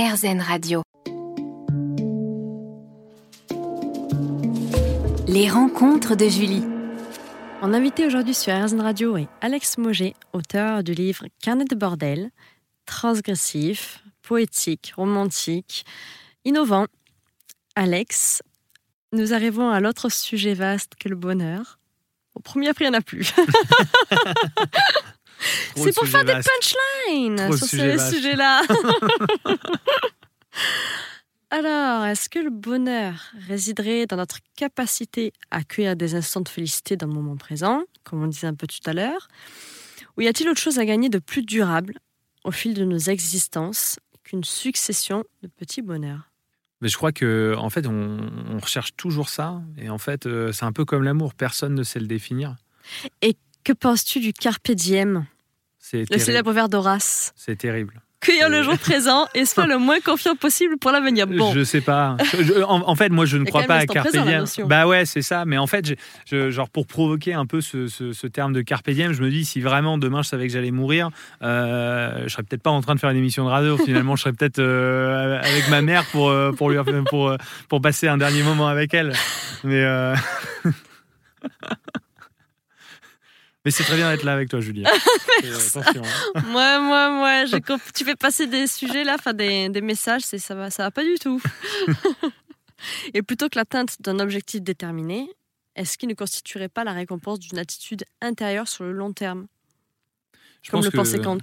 RZN Radio. Les rencontres de Julie. En invité aujourd'hui sur RZN Radio est Alex Moget, auteur du livre Carnet de bordel, transgressif, poétique, romantique, innovant. Alex, nous arrivons à l'autre sujet vaste que le bonheur. Au premier prix, il n'y en a plus. C'est pour faire des punchlines sur ce sujet-là. Alors, est-ce que le bonheur résiderait dans notre capacité à accueillir des instants de félicité dans le moment présent, comme on disait un peu tout à l'heure Ou y a-t-il autre chose à gagner de plus durable au fil de nos existences qu'une succession de petits bonheurs? Mais je crois que en fait, on, recherche toujours ça, et en fait, euh, c'est un peu comme l'amour. Personne ne sait le définir. Et que penses-tu du carpe diem? Le célèbre vers d'Horace. C'est terrible. Cueillir le jour présent et soit le moins confiant possible pour l'avenir. Bon. Je sais pas. en, fait, moi, je ne crois pas à carpe diem. Bah ouais, c'est ça. Mais en fait, genre pour provoquer un peu ce, terme de carpe diem, je me dis si vraiment demain je savais que j'allais mourir, euh, je serais peut-être pas en train de faire une émission de radio. Finalement, je serais peut-être euh, avec ma mère pour euh, pour lui pour pour passer un dernier moment avec elle. Mais euh, Mais c'est très bien d'être là avec toi, Julie. attention. Hein. Moi, moi, moi, tu fais passer des sujets là, enfin des, des messages, c'est ça va, ça va pas du tout. Et plutôt que l'atteinte d'un objectif déterminé, est-ce qu'il ne constituerait pas la récompense d'une attitude intérieure sur le long terme? Je Comme le pensait Kant.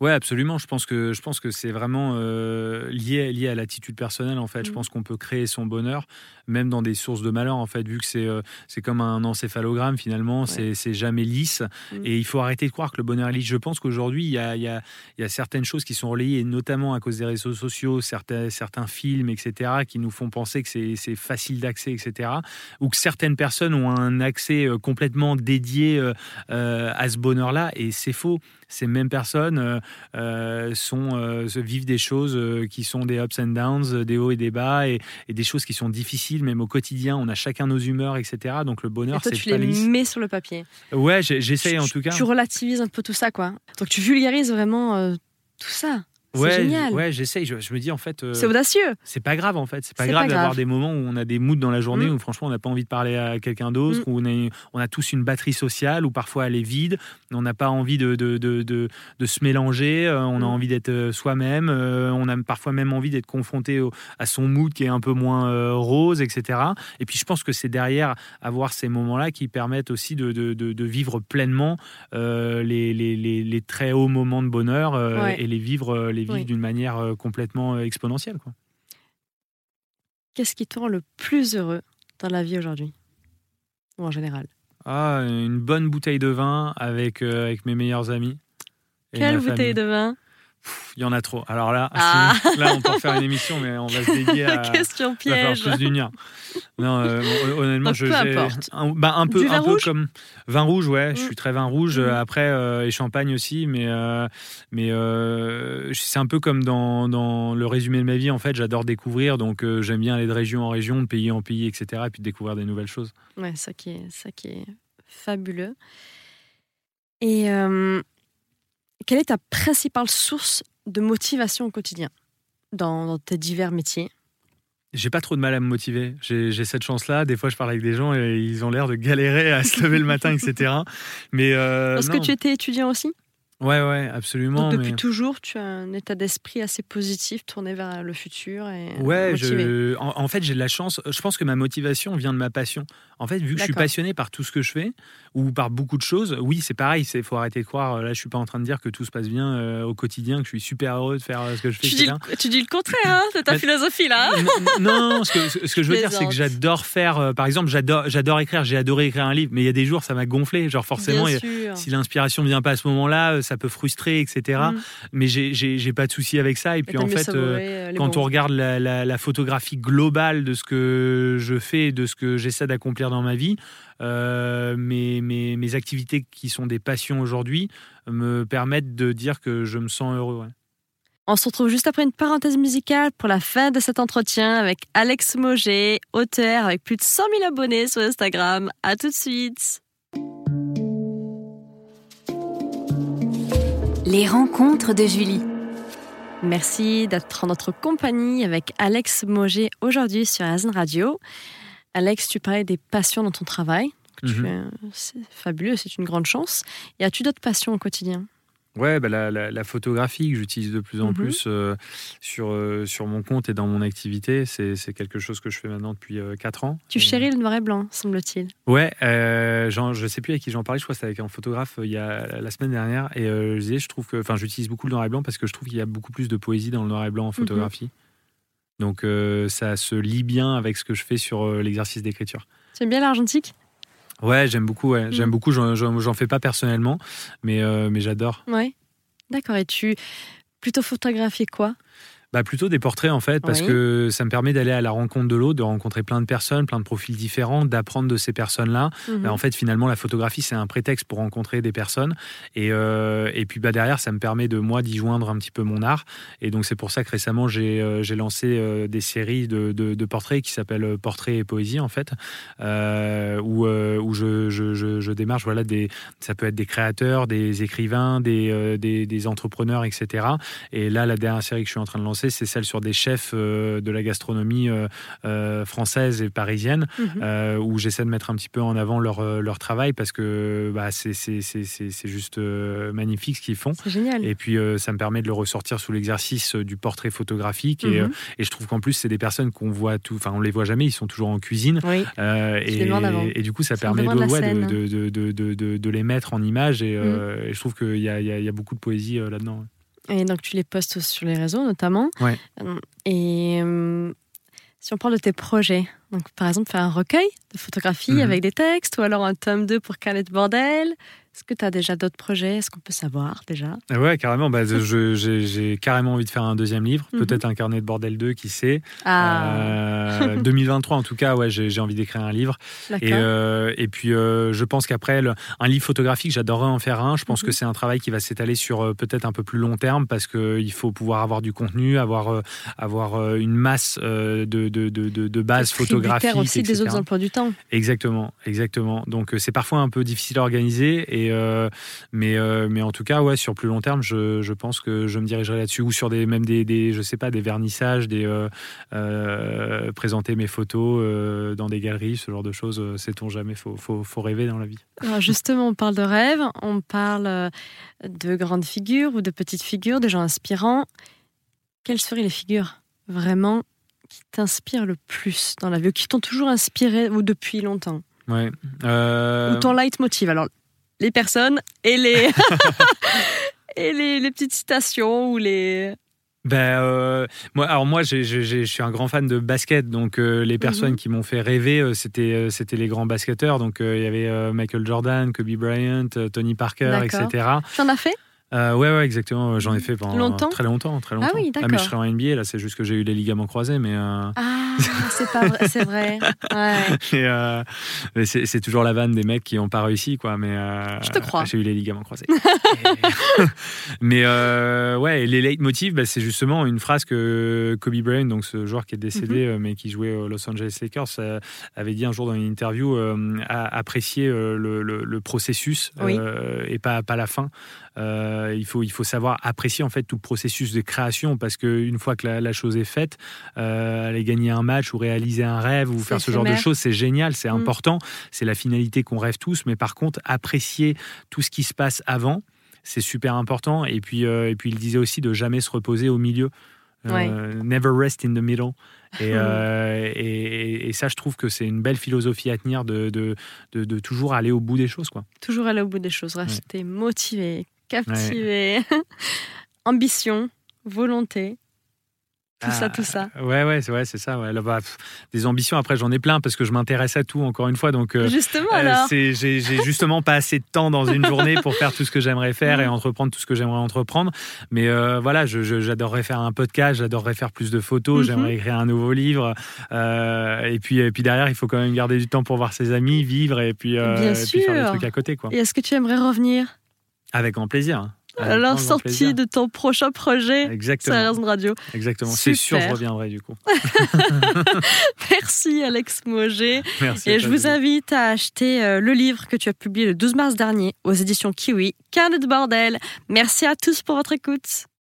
Ouais, absolument. Je pense que je pense que c'est vraiment euh, lié lié à l'attitude personnelle en fait. Je mm. pense qu'on peut créer son bonheur même dans des sources de malheur en fait, vu que c'est euh, c'est comme un encéphalogramme finalement, c'est jamais lisse mm. et il faut arrêter de croire que le bonheur est lisse. Je pense qu'aujourd'hui il y a, y, a, y a certaines choses qui sont relayées, notamment à cause des réseaux sociaux, certains certains films, etc., qui nous font penser que c'est facile d'accès, etc., ou que certaines personnes ont un accès euh, complètement dédié à ce bonheur-là et c'est faux ces mêmes personnes euh, euh, sont, euh, vivent des choses qui sont des ups and downs, des hauts et des bas, et, des choses qui sont difficiles, même au quotidien. On a chacun nos humeurs, etc. Donc le bonheur, c'est tu les mets sur le papier. Ouais, j'essaye en tout cas. Tu relativises un peu tout ça, quoi. Donc tu vulgarises vraiment tout ça. Ouais, génial. Ouais, j'essaye. Je, me dis en fait. c'est audacieux. C'est pas grave en fait. C'est pas grave d'avoir des moments où on a des moods dans la journée mm. où franchement on n'a pas envie de parler à quelqu'un d'autre, mm. où on, est, on a tous une batterie sociale, où parfois elle est vide, on n'a pas envie de, de, de, de, se mélanger, euh, on a mm. envie d'être euh, soi-même, euh, on a parfois même envie d'être confronté à son mood qui est un peu moins rose, etc. Et puis je pense que c'est derrière avoir ces moments-là qui permettent aussi de, vivre pleinement les, les, les, les, très hauts moments de bonheur et les vivre les vivre d'une manière complètement exponentielle. Qu'est-ce qui te rend le plus heureux dans la vie aujourd'hui Ou en général? Ah, une bonne bouteille de vin avec, euh, avec mes meilleurs amis. Quelle bouteille de vin? Il y en a trop. Alors là, ah. là, on peut faire une émission, mais on va se dédier à. Question piège. plus d'une Non, euh, honnêtement, je. Peu importe. Un, bah, un peu, un peu comme vin rouge, ouais. Je mm. suis très vin rouge. Mm. Après, euh, et champagne aussi, mais mais c'est un peu comme dans, dans, le résumé de ma vie. En fait, j'adore découvrir, donc j'aime bien aller de région en région, de pays en pays, etc. Et puis découvrir des nouvelles choses. Ouais, ça qui est, ça qui est fabuleux. Et quelle est ta principale source de motivation au quotidien dans, tes divers métiers? J'ai pas trop de mal à me motiver. J'ai cette chance-là. Des fois, je parle avec des gens et ils ont l'air de galérer à se lever le matin, etc. Mais euh, Est-ce que tu étais étudiant aussi? Ouais, ouais, absolument. Donc, depuis toujours, tu as un état d'esprit assez positif, tourné vers le futur et Ouais, je, en, fait, j'ai de la chance. Je pense que ma motivation vient de ma passion. En fait, vu que je suis passionné par tout ce que je fais ou par beaucoup de choses, oui, c'est pareil. Il faut arrêter de croire. Là, je suis pas en train de dire que tout se passe bien euh, au quotidien, que je suis super heureux de faire euh, ce que je fais. Tu, dis, tu dis, le contraire hein, de ta philosophie là. non, ce que, ce que je veux dire, c'est que j'adore faire. Euh, par exemple, j'adore, j'adore écrire. J'ai adoré écrire un livre, mais il y a des jours, ça m'a gonflé. Genre forcément, si l'inspiration vient pas à ce moment-là, ça peut frustrer, etc. Mm. Mais j'ai pas de souci avec ça. Et puis en fait, euh, quand on regarde la, photographie globale de ce que je fais, de ce que j'essaie d'accomplir dans ma vie, euh, mes, mes, activités qui sont des passions aujourd'hui me permettent de dire que je me sens heureux. On se retrouve juste après une parenthèse musicale pour la fin de cet entretien avec Alex Moget, auteur avec plus de 100 000 abonnés sur Instagram. À tout de suite. Les rencontres de Julie. Merci d'être en notre compagnie avec Alex Moget aujourd'hui sur Azen Radio. Alex, tu parlais des passions dans ton travail. Mhm. C'est fabuleux, c'est une grande chance. Et as-tu d'autres passions au quotidien? Ouais, bah la, la, la, photographie que j'utilise de plus en Mhm. plus euh, sur, euh, sur mon compte et dans mon activité, c'est quelque chose que je fais maintenant depuis 4 ans. Tu chéris le noir et blanc, semble-t-il. Ouais, euh, je sais plus avec qui j'en parlais, je crois que c'était avec un photographe euh, il y a la semaine dernière. Et euh, je disais, je trouve que, enfin, j'utilise beaucoup le noir et blanc parce que je trouve qu'il y a beaucoup plus de poésie dans le noir et blanc en photographie. Donc euh, ça se lie bien avec ce que je fais sur euh, l'exercice d'écriture. Tu aimes bien l'argentique? Ouais, j'aime beaucoup. Ouais. J'aime Mhm. beaucoup. J'en fais pas personnellement, mais euh, mais j'adore. Ouais. D'accord. Et tu plutôt photographier quoi? Bah plutôt des portraits en fait, parce Oui. que ça me permet d'aller à la rencontre de l'autre, de rencontrer plein de personnes, plein de profils différents, d'apprendre de ces personnes-là. Mhm. Bah, en fait, finalement, la photographie, c'est un prétexte pour rencontrer des personnes. Et, euh, et puis bah, derrière, ça me permet de moi d'y joindre un petit peu mon art. Et donc c'est pour ça que récemment, j'ai euh, j'ai lancé euh, des séries de, de- de portraits qui s'appellent euh, Portraits et Poésie, en fait, où, où je, je, je, je démarche, voilà, des, ça peut être des créateurs, des écrivains, des, des, des entrepreneurs, etc. Et là, la dernière série que je suis en train de lancer, c'est celle sur des chefs euh, de la gastronomie euh, euh, française et parisienne Mhm. où j'essaie de mettre un petit peu en avant leur, leur travail parce que bah, c'est- c'est c'est- c'est- c'est juste magnifique ce qu'ils font. C'est génial. Et puis ça me permet de le ressortir sous l'exercice du portrait photographique. Et, Mhm. et je trouve qu'en plus, c'est des personnes qu'on voit tout, enfin on les voit jamais, ils sont toujours en cuisine. Oui. Et, du coup, ça permet de, de ouais. Mhm. de, de, les mettre en image. Et, et je trouve qu'il y y, y a beaucoup de poésie là-dedans. Et donc tu les postes sur les réseaux notamment. Ouais. Euh, Et euh, si on parle de tes projets, donc par exemple faire un recueil de photographies Mhm. avec des textes ou alors un tome 2 pour Canet Bordel. Est-ce que tu as déjà d'autres projets? Est-ce qu'on peut savoir déjà? Ah Ouais, carrément. Bah, j'ai carrément envie de faire un deuxième livre, Mhm. peut-être un carnet de bordel 2, qui sait. Ah, Euh, 2023 en tout cas, ouais, j'ai envie d'écrire un livre. Et, euh, et puis euh, je pense qu'après, un livre photographique, j'adorerais en faire un. Je pense Mhm. que c'est un travail qui va s'étaler sur euh, peut-être un peu plus long terme parce qu'il faut pouvoir avoir du contenu, avoir, euh, avoir euh, une masse euh, de, de, de, de, photographiques. Tributaire aussi des autres emplois du temps. Exactement, exactement. Donc euh, c'est parfois un peu difficile à organiser, et, euh, mais, euh, mais en tout cas, ouais, sur plus long terme, je, je pense que je me dirigerai là-dessus, ou sur des, même des, des, je sais pas, des vernissages, des, euh, euh, présenter mes photos euh, dans des galeries, ce genre de choses, euh, sait-on jamais, faut, faut, faut rêver dans la vie. Alors justement, on parle de rêve, on parle euh, de grandes figures ou de petites figures, de gens inspirants. Quelles seraient les figures vraiment qui t'inspirent le plus dans la vie, ou qui t'ont toujours inspiré ou depuis longtemps? Ouais. Euh, Ou ton leitmotiv Alors, les personnes et les et les, les petites citations ou les Ben, euh, moi, alors moi, je suis un grand fan de basket, donc euh, les personnes Mhm. qui m'ont fait rêver, euh, c'était c'était les grands basketteurs. Donc il y avait Michael Jordan, Kobe Bryant, Tony Parker, etc. Tu en as fait? Euh, ouais, ouais, exactement. J'en ai fait pendant Longtemps très longtemps, très longtemps. Ah oui, mais d'accord. je serais en NBA là. C'est juste que j'ai eu les ligaments croisés, mais. euh, Ah, c'est pas vrai, c'est vrai. Ouais. et, euh, mais c'est toujours la vanne des mecs qui n'ont pas réussi, quoi. Mais euh, Je te crois. J'ai eu les ligaments croisés. Et- mais euh, ouais, les leitmotivs, bah, c'est justement une phrase que Kobe Bryant, donc ce joueur qui est décédé, Mhm. euh, mais qui jouait aux Los Angeles Lakers, euh, avait dit un jour dans une interview euh, apprécier euh, le, le- le processus Oui. euh, et pas, pas la fin. Euh, il, faut, il faut savoir apprécier en fait tout le processus de création parce qu'une fois que la, la chose est faite, euh, aller gagner un match ou réaliser un rêve ou faire ce genre de choses, c'est génial, c'est Mm. important, c'est la finalité qu'on rêve tous, mais par contre, apprécier tout ce qui se passe avant, c'est super important. Et puis, euh, et puis il disait aussi de jamais se reposer au milieu. Euh, Never rest in the middle. Et, euh, et, et ça, je trouve que c'est une belle philosophie à tenir de, de, de, de toujours aller au bout des choses. Quoi. Toujours aller au bout des choses, rester motivé, captivé, ambition, volonté, tout ça, Ah, tout ça. Ouais, ouais, c'est ouais, c'est ça. Ouais. Là, bah, pff, des ambitions, après, j'en ai plein parce que je m'intéresse à tout, encore une fois. Donc, euh, Justement euh, j'ai justement pas assez de temps dans une journée pour faire tout ce que j'aimerais faire et entreprendre tout ce que j'aimerais entreprendre. Mais euh, voilà, j'adorerais faire un podcast, j'adorerais faire plus de photos, Mhm. j'aimerais écrire un nouveau livre. Et, puis, et puis derrière, il faut quand même garder du temps pour voir ses amis, vivre et puis, Bien et puis faire des trucs à côté. Quoi. Et est-ce que tu aimerais revenir? Avec grand plaisir. Avec à la sortie plaisir. de ton prochain projet sur Exactement, Radio exactement. C'est sûr, je reviendrai du coup. Merci Alex Moget. Merci. Et je vous invite à acheter euh, le livre que tu as publié le 12 mars dernier aux éditions Kiwi, Carnet de bordel. Merci à tous pour votre écoute.